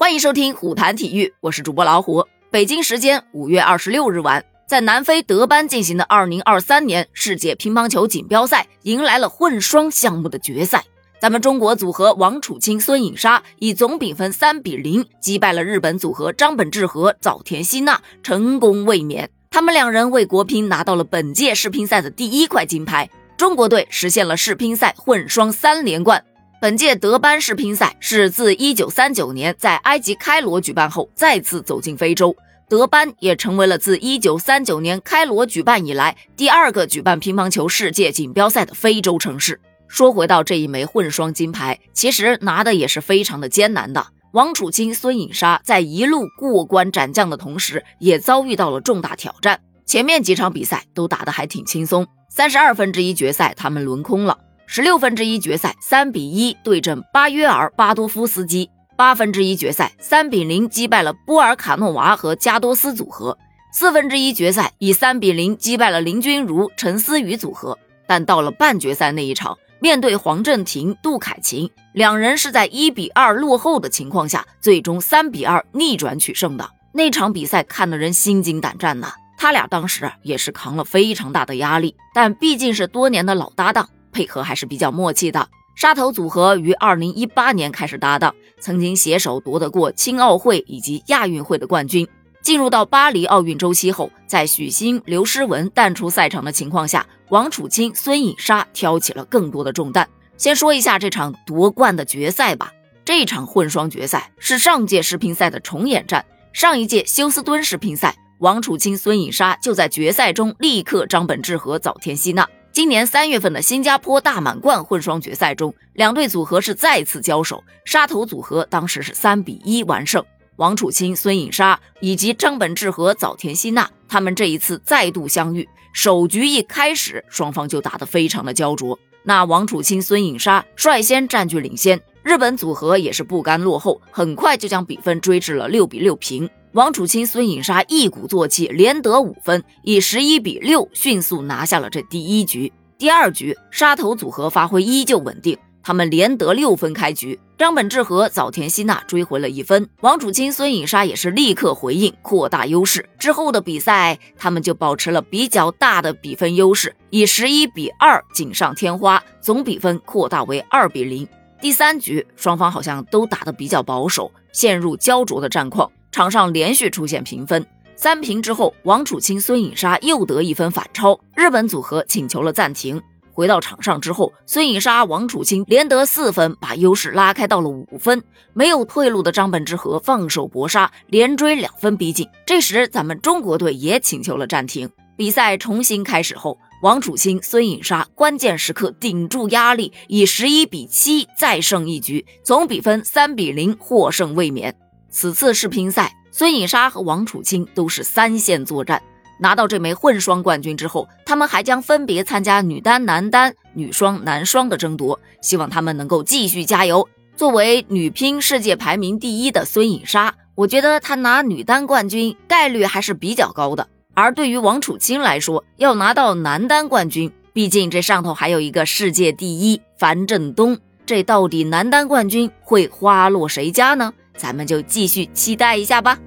欢迎收听虎谈体育，我是主播老虎。北京时间五月二十六日晚，在南非德班进行的二零二三年世界乒乓球锦标赛，迎来了混双项目的决赛。咱们中国组合王楚钦、孙颖莎以总比分三比零击败了日本组合张本智和、早田希娜，成功卫冕。他们两人为国乒拿到了本届世乒赛的第一块金牌，中国队实现了世乒赛混双三连冠。本届德班世乒赛是自1939年在埃及开罗举办后再次走进非洲，德班也成为了自1939年开罗举办以来第二个举办乒乓球世界锦标赛的非洲城市。说回到这一枚混双金牌，其实拿的也是非常的艰难的。王楚钦、孙颖莎在一路过关斩将的同时，也遭遇到了重大挑战。前面几场比赛都打得还挺轻松，三十二分之一决赛他们轮空了。十六分之一决赛三比一对阵巴约尔巴多夫斯基，八分之一决赛三比零击败了波尔卡诺娃和加多斯组合，四分之一决赛以三比零击败了林君如陈思雨组合。但到了半决赛那一场，面对黄镇廷杜凯琴，两人是在一比二落后的情况下，最终三比二逆转取胜的。那场比赛看得人心惊胆战呐！他俩当时也是扛了非常大的压力，但毕竟是多年的老搭档。配合还是比较默契的。沙头组合于二零一八年开始搭档，曾经携手夺得过青奥会以及亚运会的冠军。进入到巴黎奥运周期后，在许昕、刘诗雯淡出赛场的情况下，王楚钦、孙颖莎挑起了更多的重担。先说一下这场夺冠的决赛吧。这场混双决赛是上届世乒赛的重演战。上一届休斯敦世乒赛，王楚钦、孙颖莎就在决赛中力克张本智和、早田希娜。今年三月份的新加坡大满贯混双决赛中，两队组合是再次交手，沙头组合当时是三比一完胜。王楚钦、孙颖莎以及张本智和、早田希娜，他们这一次再度相遇，首局一开始双方就打得非常的焦灼。那王楚钦、孙颖莎率先占据领先，日本组合也是不甘落后，很快就将比分追至了六比六平。王楚钦、孙颖莎一鼓作气，连得五分，以十一比六迅速拿下了这第一局。第二局，沙头组合发挥依旧稳定，他们连得六分开局。张本智和、早田希娜追回了一分，王楚钦、孙颖莎也是立刻回应，扩大优势。之后的比赛，他们就保持了比较大的比分优势，以十一比二锦上添花，总比分扩大为二比零。第三局，双方好像都打得比较保守，陷入焦灼的战况。场上连续出现平分，三平之后，王楚钦、孙颖莎又得一分反超，日本组合请求了暂停。回到场上之后，孙颖莎、王楚钦连得四分，把优势拉开到了五分。没有退路的张本智和放手搏杀，连追两分逼近。这时，咱们中国队也请求了暂停。比赛重新开始后，王楚钦、孙颖莎关键时刻顶住压力，以十一比七再胜一局，总比分三比零获胜卫冕。此次世乒赛，孙颖莎和王楚钦都是三线作战，拿到这枚混双冠军之后，他们还将分别参加女单、男单、女双、男双的争夺。希望他们能够继续加油。作为女乒世界排名第一的孙颖莎，我觉得她拿女单冠军概率还是比较高的。而对于王楚钦来说，要拿到男单冠军，毕竟这上头还有一个世界第一樊振东，这到底男单冠军会花落谁家呢？咱们就继续期待一下吧。